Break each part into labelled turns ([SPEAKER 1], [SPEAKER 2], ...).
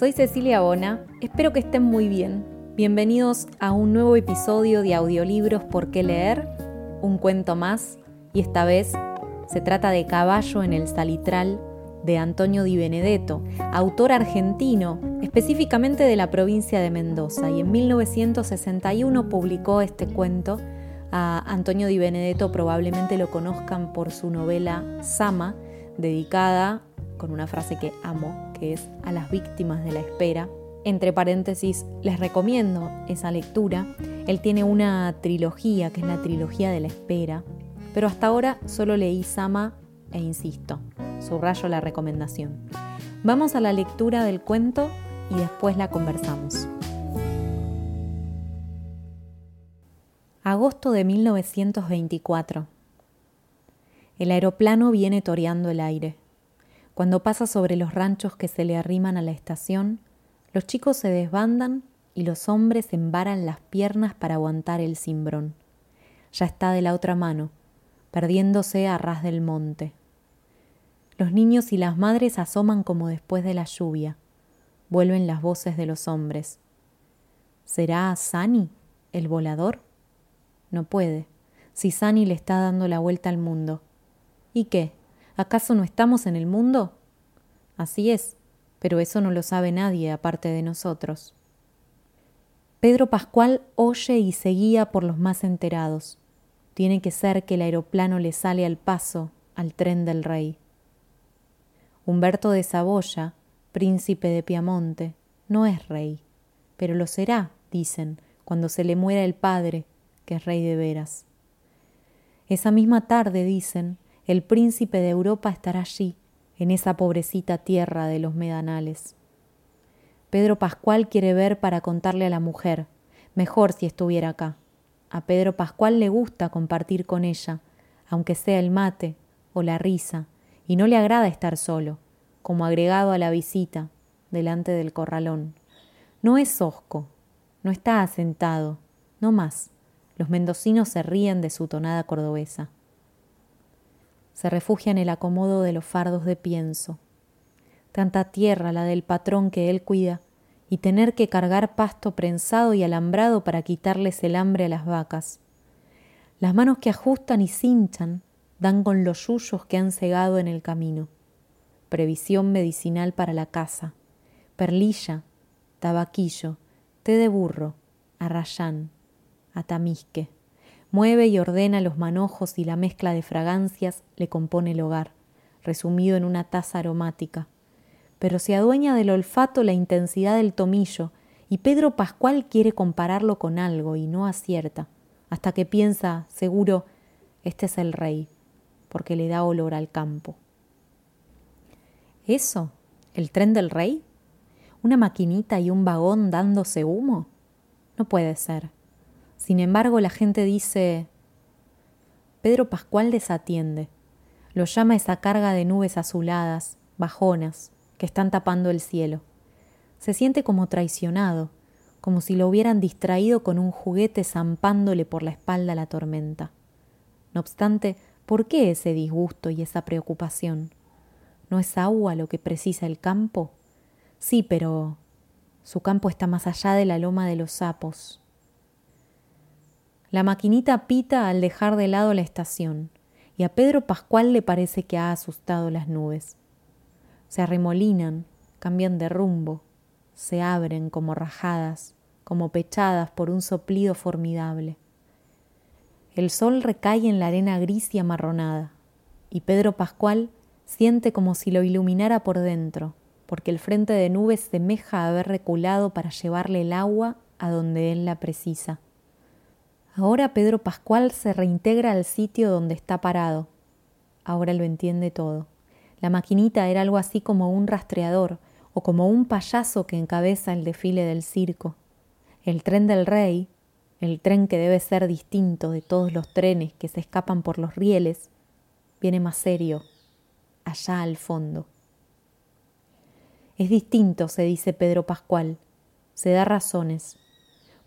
[SPEAKER 1] Soy Cecilia Bona, espero que estén muy bien. Bienvenidos a un nuevo episodio de Audiolibros por qué leer, un cuento más, y esta vez se trata de Caballo en el Salitral de Antonio Di Benedetto, autor argentino, específicamente de la provincia de Mendoza, y en 1961 publicó este cuento. Antonio Di Benedetto probablemente lo conozcan por su novela Sama, dedicada con una frase que amo, que es a las víctimas de la espera. Entre paréntesis, les recomiendo esa lectura. Él tiene una trilogía, que es la trilogía de la espera, pero hasta ahora solo leí Sama e insisto, subrayo la recomendación. Vamos a la lectura del cuento y después la conversamos. Agosto de 1924. El aeroplano viene toreando el aire. Cuando pasa sobre los ranchos que se le arriman a la estación, los chicos se desbandan y los hombres embaran las piernas para aguantar el cimbrón. Ya está de la otra mano, perdiéndose a ras del monte. Los niños y las madres asoman como después de la lluvia. Vuelven las voces de los hombres. ¿Será Sani, el volador? No puede, si Sani le está dando la vuelta al mundo. ¿Y qué? ¿Acaso no estamos en el mundo? Así es, pero eso no lo sabe nadie aparte de nosotros. Pedro Pascual oye y se guía por los más enterados. Tiene que ser que el aeroplano le sale al paso al tren del rey. Humberto de Saboya, príncipe de Piamonte, no es rey, pero lo será, dicen, cuando se le muera el padre, que es rey de veras. Esa misma tarde, dicen, el príncipe de Europa estará allí, en esa pobrecita tierra de los medanales. Pedro Pascual quiere ver para contarle a la mujer, mejor si estuviera acá. A Pedro Pascual le gusta compartir con ella, aunque sea el mate o la risa, y no le agrada estar solo, como agregado a la visita, delante del corralón. No es hosco, no está asentado, no más. Los mendocinos se ríen de su tonada cordobesa se refugia en el acomodo de los fardos de pienso. Tanta tierra la del patrón que él cuida, y tener que cargar pasto prensado y alambrado para quitarles el hambre a las vacas. Las manos que ajustan y cinchan dan con los yuyos que han cegado en el camino. Previsión medicinal para la casa, perlilla, tabaquillo, té de burro, arrayán, atamisque mueve y ordena los manojos y la mezcla de fragancias le compone el hogar, resumido en una taza aromática. Pero se adueña del olfato la intensidad del tomillo, y Pedro Pascual quiere compararlo con algo y no acierta, hasta que piensa, seguro, este es el rey, porque le da olor al campo. ¿Eso? ¿El tren del rey? ¿Una maquinita y un vagón dándose humo? No puede ser. Sin embargo, la gente dice, Pedro Pascual desatiende. Lo llama esa carga de nubes azuladas, bajonas, que están tapando el cielo. Se siente como traicionado, como si lo hubieran distraído con un juguete zampándole por la espalda la tormenta. No obstante, ¿por qué ese disgusto y esa preocupación? ¿No es agua lo que precisa el campo? Sí, pero su campo está más allá de la loma de los sapos, la maquinita pita al dejar de lado la estación, y a Pedro Pascual le parece que ha asustado las nubes. Se arremolinan, cambian de rumbo, se abren como rajadas, como pechadas por un soplido formidable. El sol recae en la arena gris y amarronada, y Pedro Pascual siente como si lo iluminara por dentro, porque el frente de nubes semeja haber reculado para llevarle el agua a donde él la precisa. Ahora Pedro Pascual se reintegra al sitio donde está parado. Ahora lo entiende todo. La maquinita era algo así como un rastreador o como un payaso que encabeza el desfile del circo. El tren del rey, el tren que debe ser distinto de todos los trenes que se escapan por los rieles, viene más serio, allá al fondo. Es distinto, se dice Pedro Pascual, se da razones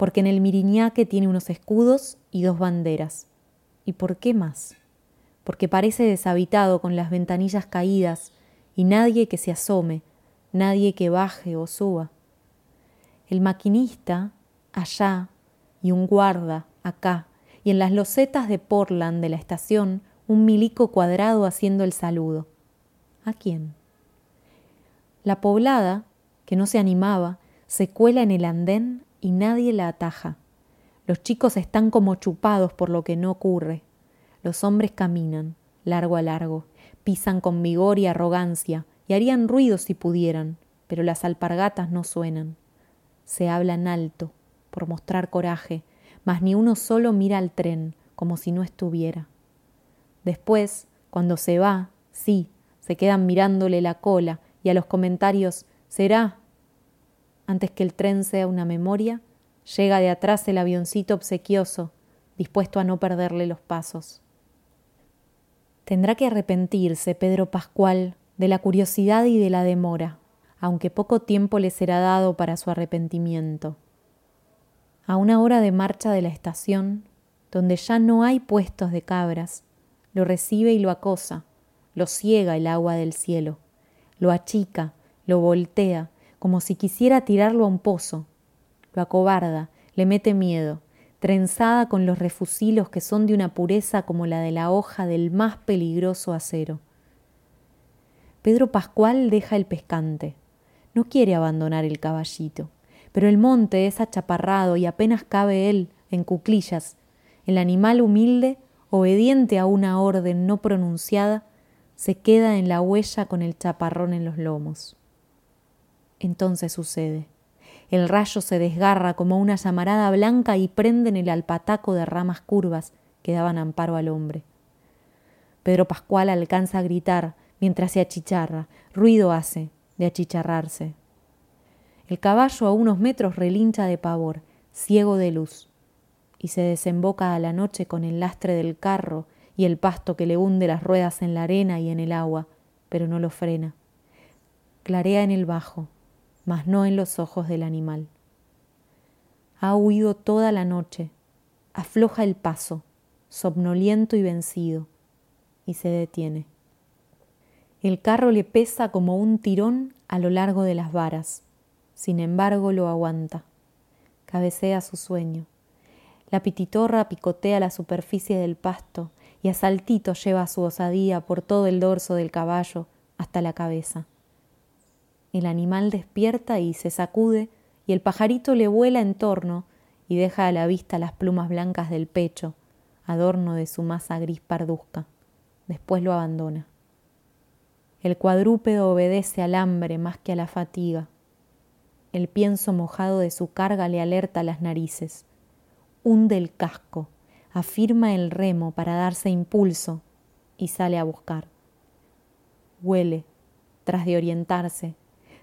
[SPEAKER 1] porque en el Miriñaque tiene unos escudos y dos banderas. ¿Y por qué más? Porque parece deshabitado con las ventanillas caídas y nadie que se asome, nadie que baje o suba. El maquinista, allá, y un guarda, acá, y en las losetas de Portland de la estación, un milico cuadrado haciendo el saludo. ¿A quién? La poblada, que no se animaba, se cuela en el andén y nadie la ataja. Los chicos están como chupados por lo que no ocurre. Los hombres caminan, largo a largo, pisan con vigor y arrogancia, y harían ruido si pudieran, pero las alpargatas no suenan. Se hablan alto, por mostrar coraje, mas ni uno solo mira al tren, como si no estuviera. Después, cuando se va, sí, se quedan mirándole la cola y a los comentarios ¿será? Antes que el tren sea una memoria, llega de atrás el avioncito obsequioso, dispuesto a no perderle los pasos. Tendrá que arrepentirse Pedro Pascual de la curiosidad y de la demora, aunque poco tiempo le será dado para su arrepentimiento. A una hora de marcha de la estación, donde ya no hay puestos de cabras, lo recibe y lo acosa, lo ciega el agua del cielo, lo achica, lo voltea, como si quisiera tirarlo a un pozo, lo acobarda, le mete miedo, trenzada con los refusilos que son de una pureza como la de la hoja del más peligroso acero. Pedro Pascual deja el pescante. No quiere abandonar el caballito, pero el monte es achaparrado y apenas cabe él, en cuclillas. El animal humilde, obediente a una orden no pronunciada, se queda en la huella con el chaparrón en los lomos. Entonces sucede. El rayo se desgarra como una llamarada blanca y prende en el alpataco de ramas curvas que daban amparo al hombre. Pedro Pascual alcanza a gritar mientras se achicharra. Ruido hace de achicharrarse. El caballo a unos metros relincha de pavor, ciego de luz, y se desemboca a la noche con el lastre del carro y el pasto que le hunde las ruedas en la arena y en el agua, pero no lo frena. Clarea en el bajo, mas no en los ojos del animal. Ha huido toda la noche, afloja el paso, somnoliento y vencido, y se detiene. El carro le pesa como un tirón a lo largo de las varas, sin embargo lo aguanta. Cabecea su sueño. La pititorra picotea la superficie del pasto y a saltito lleva su osadía por todo el dorso del caballo hasta la cabeza. El animal despierta y se sacude, y el pajarito le vuela en torno y deja a la vista las plumas blancas del pecho, adorno de su masa gris parduzca. Después lo abandona. El cuadrúpedo obedece al hambre más que a la fatiga. El pienso mojado de su carga le alerta las narices. Hunde el casco, afirma el remo para darse impulso y sale a buscar. Huele, tras de orientarse,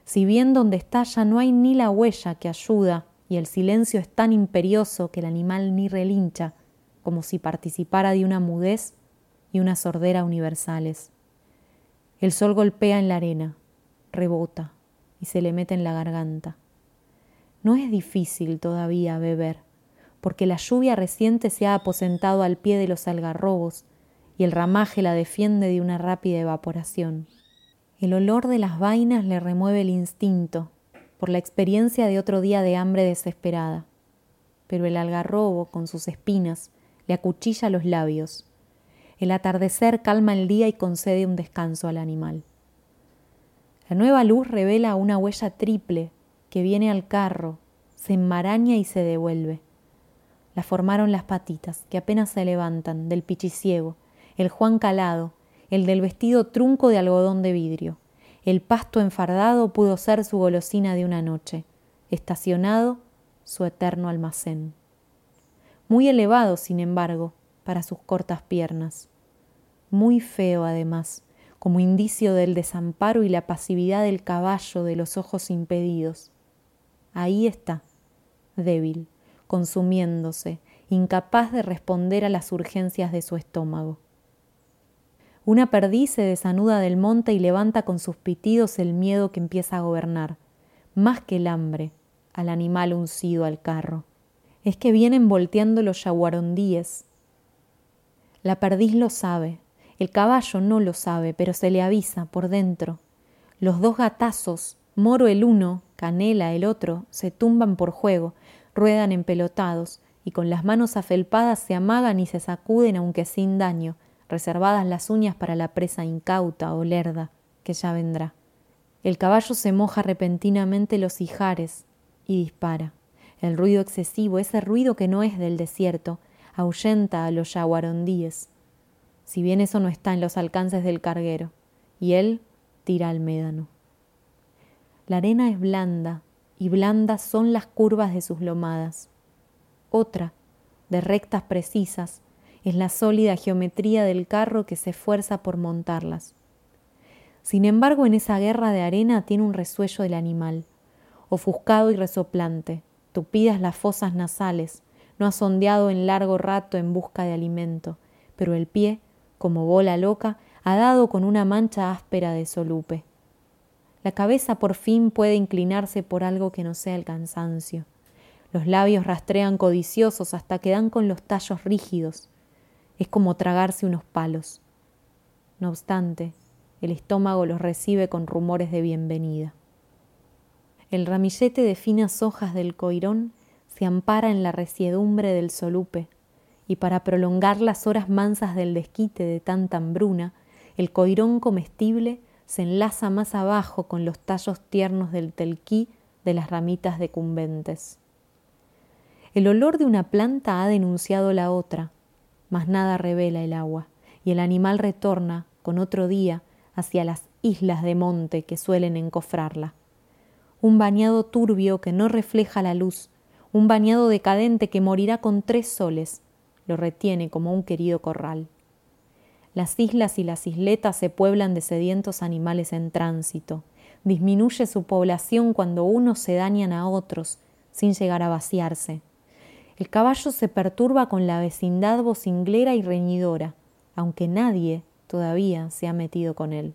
[SPEAKER 1] si bien donde está ya no hay ni la huella que ayuda y el silencio es tan imperioso que el animal ni relincha, como si participara de una mudez y una sordera universales. El sol golpea en la arena, rebota y se le mete en la garganta. No es difícil todavía beber, porque la lluvia reciente se ha aposentado al pie de los algarrobos y el ramaje la defiende de una rápida evaporación. El olor de las vainas le remueve el instinto, por la experiencia de otro día de hambre desesperada. Pero el algarrobo, con sus espinas, le acuchilla los labios. El atardecer calma el día y concede un descanso al animal. La nueva luz revela una huella triple que viene al carro, se enmaraña y se devuelve. La formaron las patitas, que apenas se levantan, del pichiciego, el Juan calado, el del vestido trunco de algodón de vidrio. El pasto enfardado pudo ser su golosina de una noche, estacionado su eterno almacén. Muy elevado, sin embargo, para sus cortas piernas. Muy feo, además, como indicio del desamparo y la pasividad del caballo de los ojos impedidos. Ahí está, débil, consumiéndose, incapaz de responder a las urgencias de su estómago. Una perdiz se desanuda del monte y levanta con sus pitidos el miedo que empieza a gobernar, más que el hambre, al animal uncido al carro. Es que vienen volteando los yaguarondíes. La perdiz lo sabe, el caballo no lo sabe, pero se le avisa por dentro. Los dos gatazos Moro el uno, Canela el otro, se tumban por juego, ruedan empelotados, y con las manos afelpadas se amagan y se sacuden aunque sin daño, reservadas las uñas para la presa incauta o lerda, que ya vendrá. El caballo se moja repentinamente los ijares y dispara. El ruido excesivo, ese ruido que no es del desierto, ahuyenta a los yaguarondíes. Si bien eso no está en los alcances del carguero, y él tira al médano. La arena es blanda, y blandas son las curvas de sus lomadas. Otra, de rectas precisas, es la sólida geometría del carro que se esfuerza por montarlas. Sin embargo, en esa guerra de arena tiene un resuello del animal, ofuscado y resoplante, tupidas las fosas nasales, no ha sondeado en largo rato en busca de alimento, pero el pie, como bola loca, ha dado con una mancha áspera de solupe. La cabeza por fin puede inclinarse por algo que no sea el cansancio. Los labios rastrean codiciosos hasta que dan con los tallos rígidos. Es como tragarse unos palos. No obstante, el estómago los recibe con rumores de bienvenida. El ramillete de finas hojas del coirón se ampara en la resiedumbre del solupe, y para prolongar las horas mansas del desquite de tanta hambruna, el coirón comestible se enlaza más abajo con los tallos tiernos del telquí de las ramitas decumbentes. El olor de una planta ha denunciado la otra, mas nada revela el agua, y el animal retorna, con otro día, hacia las islas de monte que suelen encofrarla. Un bañado turbio que no refleja la luz, un bañado decadente que morirá con tres soles, lo retiene como un querido corral. Las islas y las isletas se pueblan de sedientos animales en tránsito. Disminuye su población cuando unos se dañan a otros, sin llegar a vaciarse. El caballo se perturba con la vecindad vocinglera y reñidora, aunque nadie todavía se ha metido con él.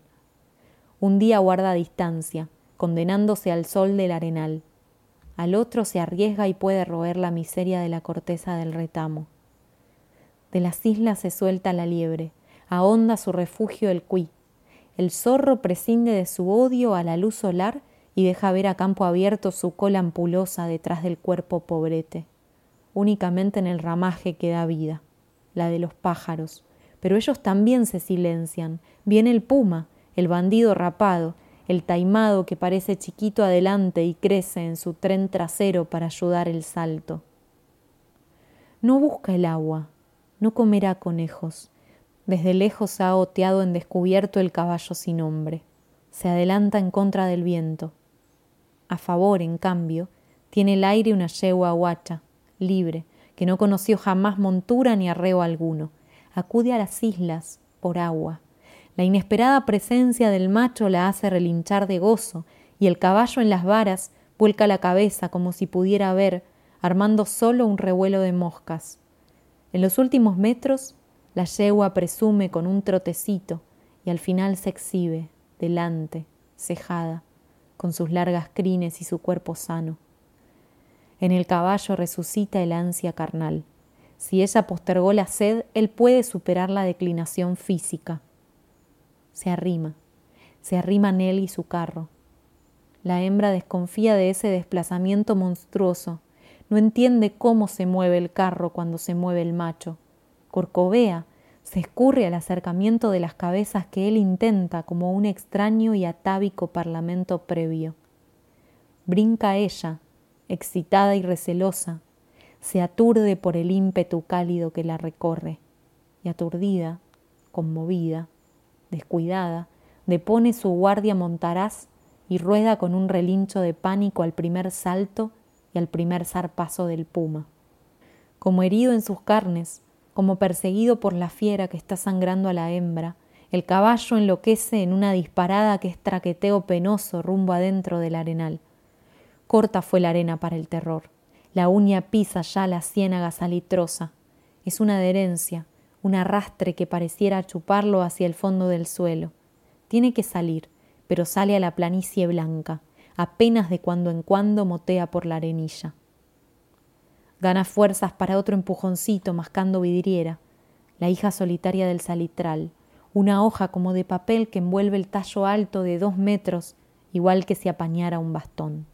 [SPEAKER 1] Un día guarda distancia, condenándose al sol del arenal. Al otro se arriesga y puede roer la miseria de la corteza del retamo. De las islas se suelta la liebre, ahonda su refugio el cuí. El zorro prescinde de su odio a la luz solar y deja ver a campo abierto su cola ampulosa detrás del cuerpo pobrete. Únicamente en el ramaje queda vida, la de los pájaros, pero ellos también se silencian. Viene el puma, el bandido rapado, el taimado que parece chiquito adelante y crece en su tren trasero para ayudar el salto. No busca el agua, no comerá conejos. Desde lejos ha oteado en descubierto el caballo sin hombre. Se adelanta en contra del viento. A favor, en cambio, tiene el aire una yegua guacha, libre, que no conoció jamás montura ni arreo alguno, acude a las islas por agua. La inesperada presencia del macho la hace relinchar de gozo, y el caballo en las varas vuelca la cabeza como si pudiera ver, armando solo un revuelo de moscas. En los últimos metros, la yegua presume con un trotecito y al final se exhibe, delante, cejada, con sus largas crines y su cuerpo sano. En el caballo resucita el ansia carnal. Si ella postergó la sed, él puede superar la declinación física. Se arrima, se arriman él y su carro. La hembra desconfía de ese desplazamiento monstruoso, no entiende cómo se mueve el carro cuando se mueve el macho. Corcovea, se escurre al acercamiento de las cabezas que él intenta como un extraño y atávico parlamento previo. Brinca ella, excitada y recelosa, se aturde por el ímpetu cálido que la recorre, y aturdida, conmovida, descuidada, depone su guardia montaraz y rueda con un relincho de pánico al primer salto y al primer zarpazo del puma. Como herido en sus carnes, como perseguido por la fiera que está sangrando a la hembra, el caballo enloquece en una disparada que es traqueteo penoso rumbo adentro del arenal. Corta fue la arena para el terror. La uña pisa ya la ciénaga salitrosa. Es una adherencia, un arrastre que pareciera chuparlo hacia el fondo del suelo. Tiene que salir, pero sale a la planicie blanca, apenas de cuando en cuando motea por la arenilla. Gana fuerzas para otro empujoncito mascando vidriera, la hija solitaria del salitral, una hoja como de papel que envuelve el tallo alto de dos metros igual que si apañara un bastón.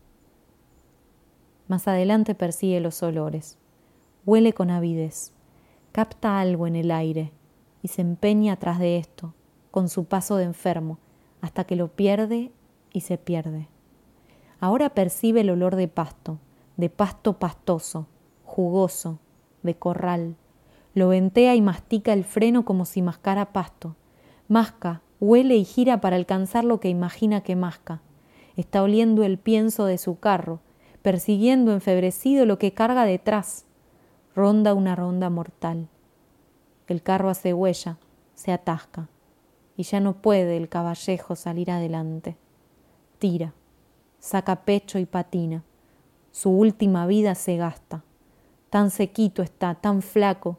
[SPEAKER 1] Más adelante persigue los olores, huele con avidez, capta algo en el aire y se empeña tras de esto, con su paso de enfermo, hasta que lo pierde y se pierde. Ahora percibe el olor de pasto, de pasto pastoso, jugoso, de corral. Lo ventea y mastica el freno como si mascara pasto. Masca, huele y gira para alcanzar lo que imagina que masca. Está oliendo el pienso de su carro, persiguiendo enfebrecido lo que carga detrás. Ronda una ronda mortal. El carro hace huella, se atasca, y ya no puede el caballejo salir adelante. Tira, saca pecho y patina. Su última vida se gasta. Tan sequito está, tan flaco,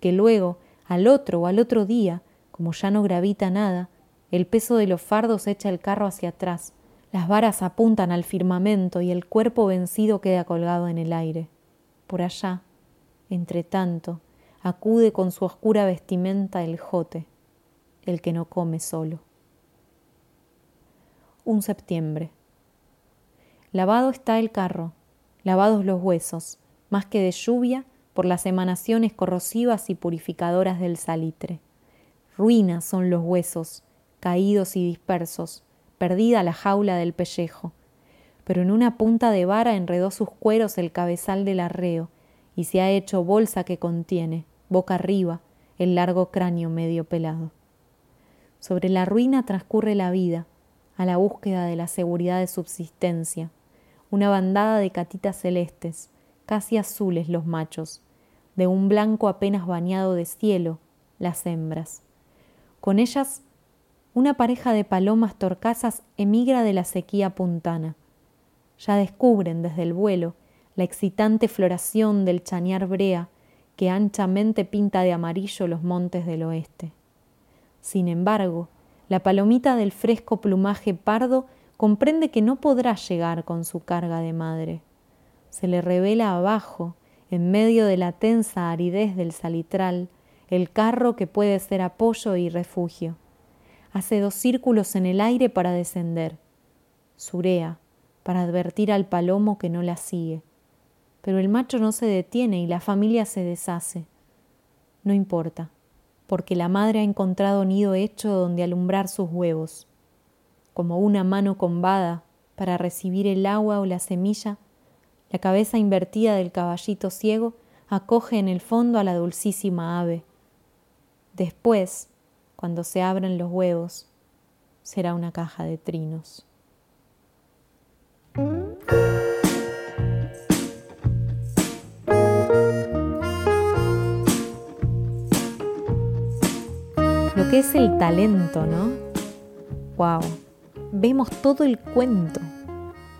[SPEAKER 1] que luego, al otro o al otro día, como ya no gravita nada, el peso de los fardos echa el carro hacia atrás, las varas apuntan al firmamento y el cuerpo vencido queda colgado en el aire. Por allá, entre tanto, acude con su oscura vestimenta el jote, el que no come solo. Un septiembre. Lavado está el carro, lavados los huesos, más que de lluvia, por las emanaciones corrosivas y purificadoras del salitre. Ruinas son los huesos, caídos y dispersos, perdida la jaula del pellejo. Pero en una punta de vara enredó sus cueros el cabezal del arreo, y se ha hecho bolsa que contiene, boca arriba, el largo cráneo medio pelado. Sobre la ruina transcurre la vida, a la búsqueda de la seguridad de subsistencia, una bandada de catitas celestes, casi azules los machos, de un blanco apenas bañado de cielo, las hembras. Con ellas, una pareja de palomas torcasas emigra de la sequía puntana. Ya descubren desde el vuelo la excitante floración del chañar brea que anchamente pinta de amarillo los montes del oeste. Sin embargo, la palomita del fresco plumaje pardo comprende que no podrá llegar con su carga de madre. Se le revela abajo, en medio de la tensa aridez del salitral, el carro que puede ser apoyo y refugio. Hace dos círculos en el aire para descender. Surea, para advertir al palomo que no la sigue. Pero el macho no se detiene y la familia se deshace. No importa, porque la madre ha encontrado nido hecho donde alumbrar sus huevos como una mano combada para recibir el agua o la semilla, la cabeza invertida del caballito ciego acoge en el fondo a la dulcísima ave. Después, cuando se abren los huevos, será una caja de trinos. Lo que es el talento, ¿no? ¡Wow! vemos todo el cuento,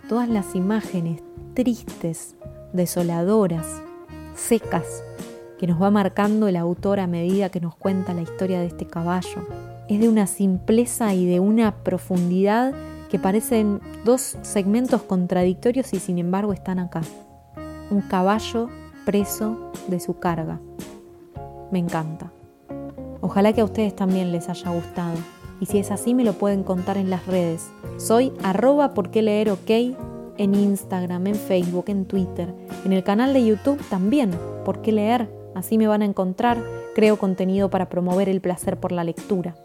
[SPEAKER 1] todas las imágenes tristes, desoladoras, secas, que nos va marcando el autor a medida que nos cuenta la historia de este caballo. Es de una simpleza y de una profundidad que parecen dos segmentos contradictorios y sin embargo están acá. Un caballo preso de su carga. Me encanta. Ojalá que a ustedes también les haya gustado y si es así me lo pueden contar en las redes. Soy arroba por qué leer ok en Instagram, en Facebook, en Twitter, en el canal de YouTube también, por qué leer, así me van a encontrar, creo contenido para promover el placer por la lectura.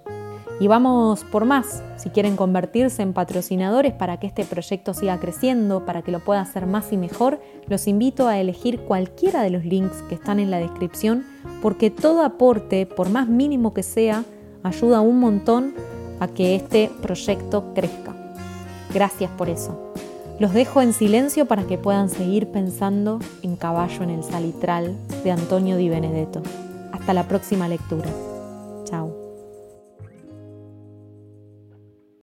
[SPEAKER 1] Y vamos por más, si quieren convertirse en patrocinadores para que este proyecto siga creciendo, para que lo pueda hacer más y mejor, los invito a elegir cualquiera de los links que están en la descripción, porque todo aporte, por más mínimo que sea, ayuda un montón a que este proyecto crezca. Gracias por eso. Los dejo en silencio para que puedan seguir pensando en Caballo en el Salitral de Antonio Di Benedetto. Hasta la próxima lectura.